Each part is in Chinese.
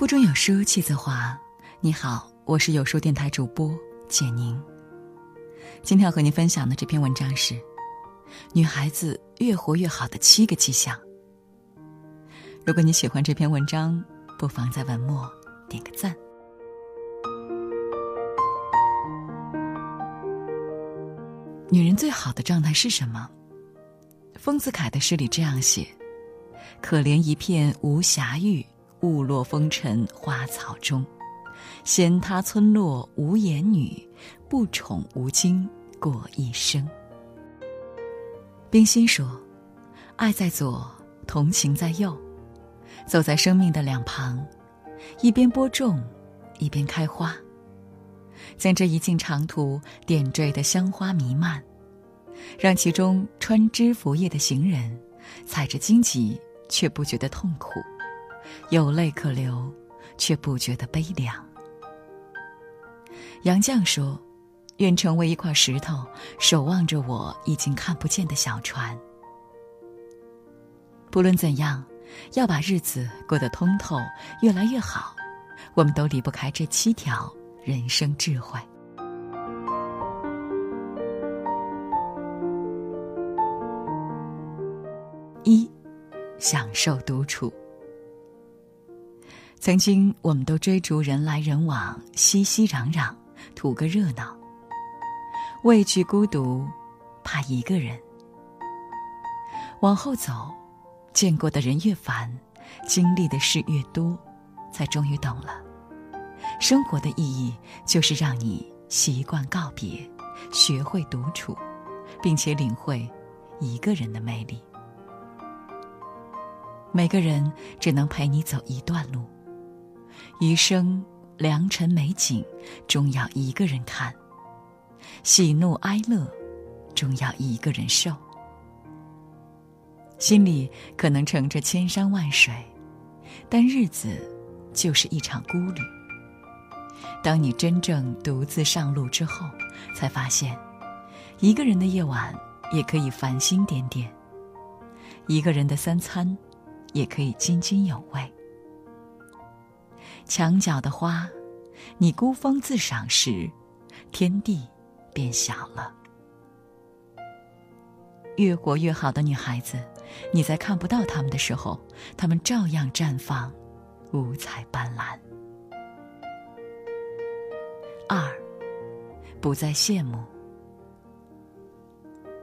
腹中有书气自华。你好，我是有书电台主播简宁。今天要和您分享的这篇文章是：女孩子越活越好的七个迹象。如果你喜欢这篇文章，不妨在文末点个赞。女人最好的状态是什么？丰子恺的诗里这样写：“可怜一片无暇玉，误落风尘花草中。闲他村落无言女，不宠无惊过一生。”冰心说：“爱在左，同情在右，走在生命的两旁，一边播种，一边开花。”将这一径长途点缀的香花弥漫，让其中穿枝拂叶的行人，踩着荆棘却不觉得痛苦，有泪可流却不觉得悲凉。杨绛说：“愿成为一块石头，守望着我已经看不见的小船。”不论怎样，要把日子过得通透，越来越好，我们都离不开这七条。人生智慧。一，享受独处。曾经，我们都追逐人来人往，熙熙攘攘，图个热闹，畏惧孤独，怕一个人。往后走，见过的人越烦，经历的事越多，才终于懂了。生活的意义就是让你习惯告别，学会独处，并且领会一个人的魅力。每个人只能陪你走一段路，余生良辰美景终要一个人看，喜怒哀乐终要一个人受。心里可能盛着千山万水，但日子就是一场孤旅。当你真正独自上路之后，才发现，一个人的夜晚也可以繁星点点，一个人的三餐也可以津津有味。墙角的花，你孤芳自赏时，天地变小了。越活越好的女孩子，你在看不到她们的时候，她们照样绽放，五彩斑斓。二，不再羡慕。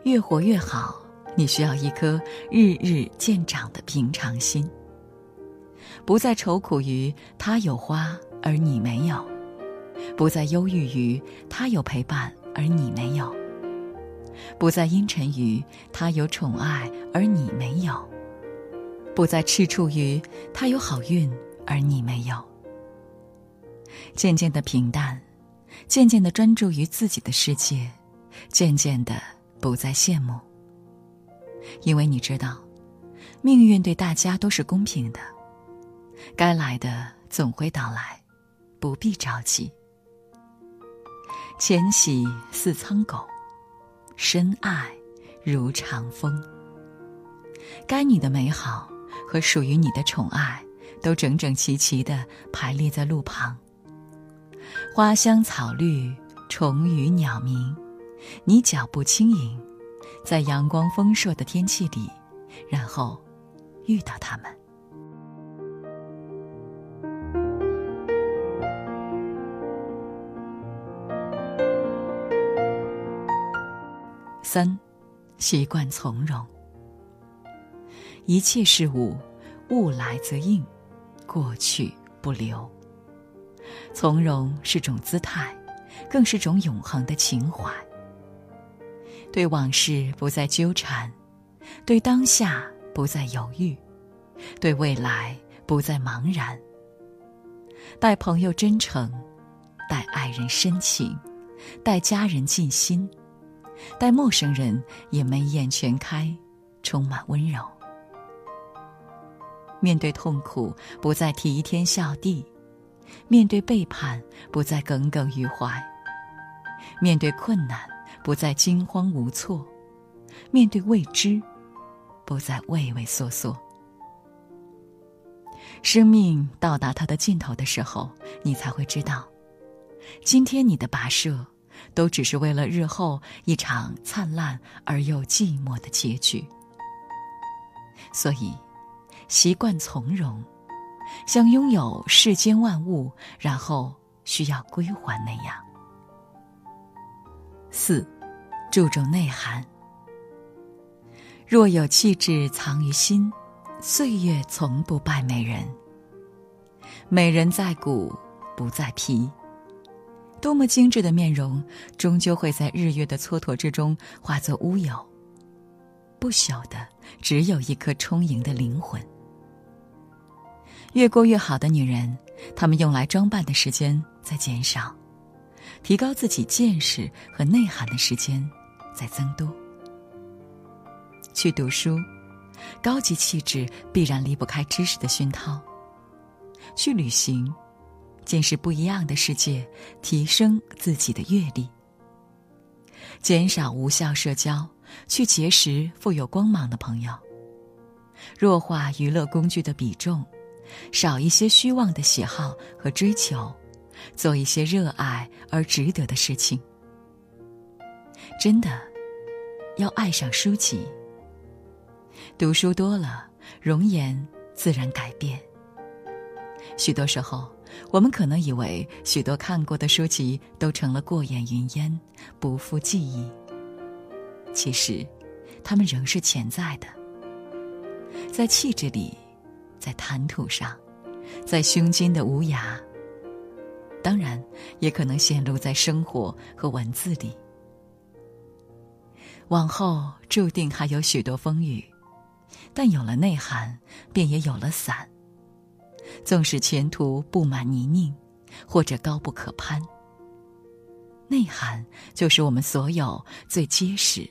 越活越好，你需要一颗日日渐长的平常心。不再愁苦于他有花而你没有，不再忧郁于他有陪伴而你没有，不再阴沉于他有宠爱而你没有，不再吃醋于他有好运而你没有。渐渐的平淡。渐渐的专注于自己的世界，渐渐的不再羡慕。因为你知道，命运对大家都是公平的，该来的总会到来，不必着急。浅喜似苍狗，深爱如长风。该你的美好和属于你的宠爱，都整整齐齐的排列在路旁。花香草绿，虫语鸟鸣，你脚步轻盈，在阳光丰硕的天气里，然后遇到他们。三，习惯从容。一切事物，物来则应，过去不留。从容是种姿态，更是种永恒的情怀。对往事不再纠缠，对当下不再犹豫，对未来不再茫然。待朋友真诚，待爱人深情，待家人尽心，待陌生人也眉眼全开，充满温柔。面对痛苦，不再提天笑地。面对背叛，不再耿耿于怀；面对困难，不再惊慌无措；面对未知，不再畏畏缩缩。生命到达它的尽头的时候，你才会知道，今天你的跋涉，都只是为了日后一场灿烂而又寂寞的结局。所以，习惯从容，像拥有世间万物，然后需要归还那样。四，注重内涵。若有气质藏于心，岁月从不败美人。美人在骨不在皮。多么精致的面容，终究会在日月的蹉跎之中化作乌有。不朽的，只有一颗充盈的灵魂。越过越好的女人，她们用来装扮的时间在减少，提高自己见识和内涵的时间在增多。去读书，高级气质必然离不开知识的熏陶；去旅行，见识不一样的世界，提升自己的阅历；减少无效社交，去结识富有光芒的朋友；弱化娱乐工具的比重，少一些虚妄的喜好和追求，做一些热爱而值得的事情。真的，要爱上书籍。读书多了，容颜自然改变。许多时候，我们可能以为许多看过的书籍都成了过眼云烟，不复记忆。其实，它们仍是潜在的，在气质里，在谈吐上，在胸襟的无涯。当然，也可能显露在生活和文字里。往后注定还有许多风雨。但有了内涵，便也有了伞。纵使前途布满泥泞，或者高不可攀，内涵就是我们所有最结实、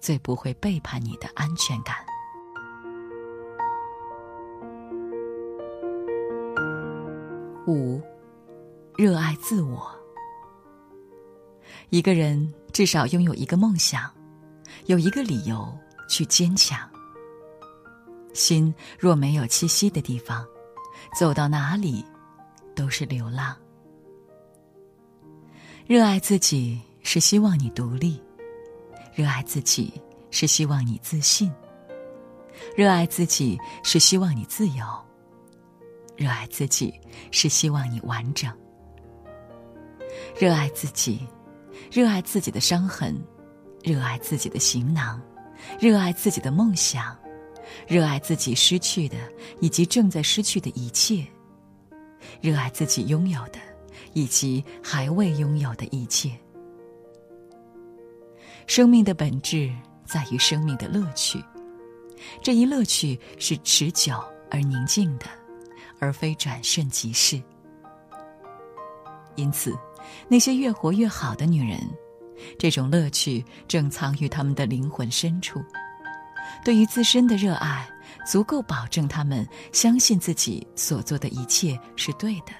最不会背叛你的安全感。五，热爱自我。一个人至少拥有一个梦想，有一个理由去坚强。心若没有栖息的地方，走到哪里都是流浪。热爱自己是希望你独立，热爱自己是希望你自信，热爱自己是希望你自由，热爱自己是希望你完整。热爱自己，热爱自己的伤痕，热爱自己的行囊，热爱自己的梦想。热爱自己失去的以及正在失去的一切，热爱自己拥有的以及还未拥有的一切。生命的本质在于生命的乐趣，这一乐趣是持久而宁静的，而非转瞬即逝。因此，那些越活越好的女人，这种乐趣正藏于她们的灵魂深处。对于自身的热爱，足够保证他们相信自己所做的一切是对的，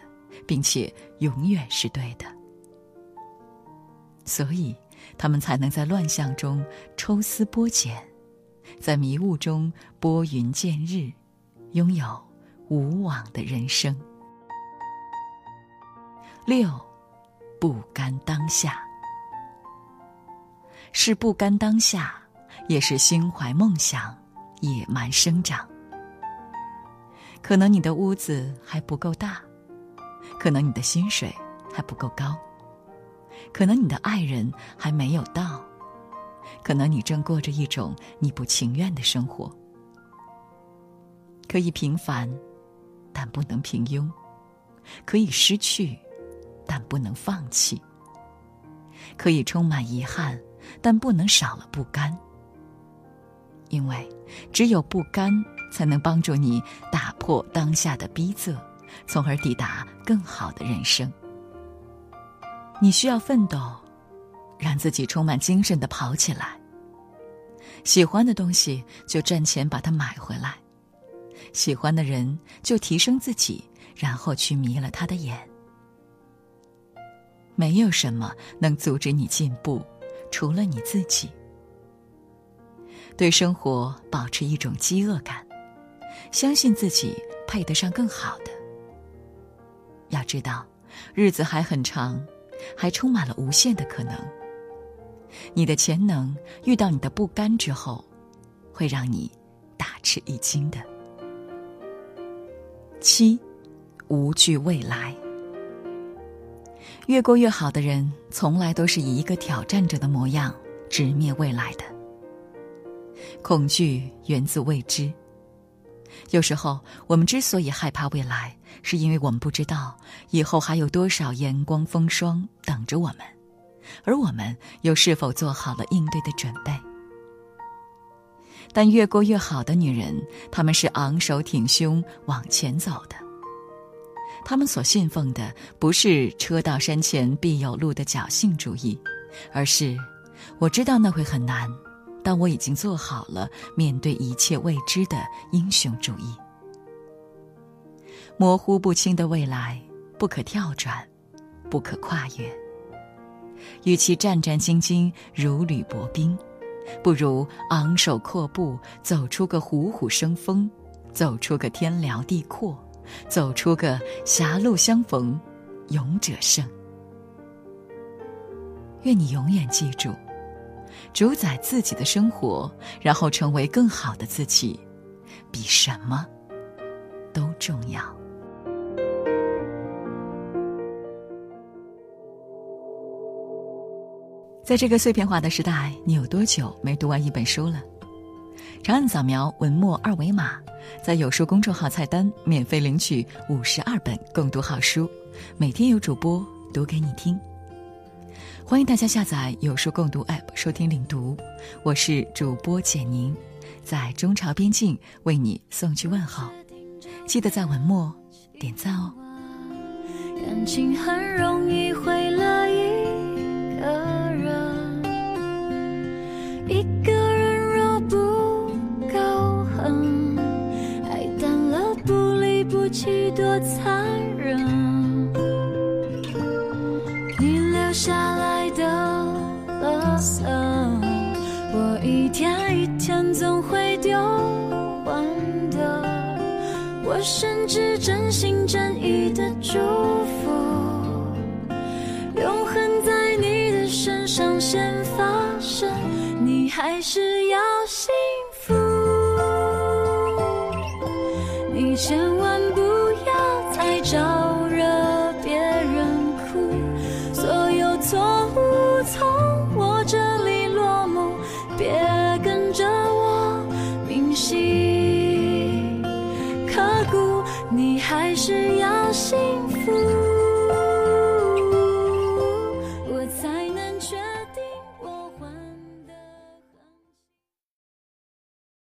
并且永远是对的。所以，他们才能在乱象中抽丝剥茧，在迷雾中拨云见日，拥有无往的人生。六，不甘当下，是不甘当下。也是心怀梦想，野蛮生长。可能你的屋子还不够大，可能你的薪水还不够高，可能你的爱人还没有到，可能你正过着一种你不情愿的生活。可以平凡，但不能平庸；可以失去，但不能放弃；可以充满遗憾，但不能少了不甘。因为，只有不甘，才能帮助你打破当下的逼仄，从而抵达更好的人生。你需要奋斗，让自己充满精神的跑起来。喜欢的东西就赚钱把它买回来，喜欢的人就提升自己，然后去迷了他的眼。没有什么能阻止你进步，除了你自己。对生活保持一种饥饿感，相信自己配得上更好的。要知道，日子还很长，还充满了无限的可能。你的潜能遇到你的不甘之后，会让你大吃一惊的。七，无惧未来。越过越好的人，从来都是以一个挑战者的模样直面未来的。恐惧源自未知。有时候，我们之所以害怕未来，是因为我们不知道以后还有多少阳光风霜等着我们，而我们又是否做好了应对的准备。但越过越好的女人，她们是昂首挺胸往前走的。她们所信奉的不是“车到山前必有路”的侥幸主义，而是我知道那会很难。但我已经做好了面对一切未知的英雄主义。模糊不清的未来不可跳转，不可跨越。与其战战兢兢如履薄冰，不如昂首阔步走出个虎虎生风，走出个天辽地阔，走出个狭路相逢勇者胜。愿你永远记住。主宰自己的生活，然后成为更好的自己，比什么都重要。在这个碎片化的时代，你有多久没读完一本书了？长按扫描文末二维码，在有书公众号菜单免费领取五十二本共读好书，每天有主播读给你听。欢迎大家下载有书共读 App 收听领读，我是主播简宁，在中朝边境为你送去问候，记得在文末点赞哦。感情很容易毁了一个人，一个人若不够狠，爱淡了不离不弃多残忍，你留下。我一天一天总会丢完的，我甚至真心真意的祝福，永恒在你的身上先发生，你还是要幸福，你千万不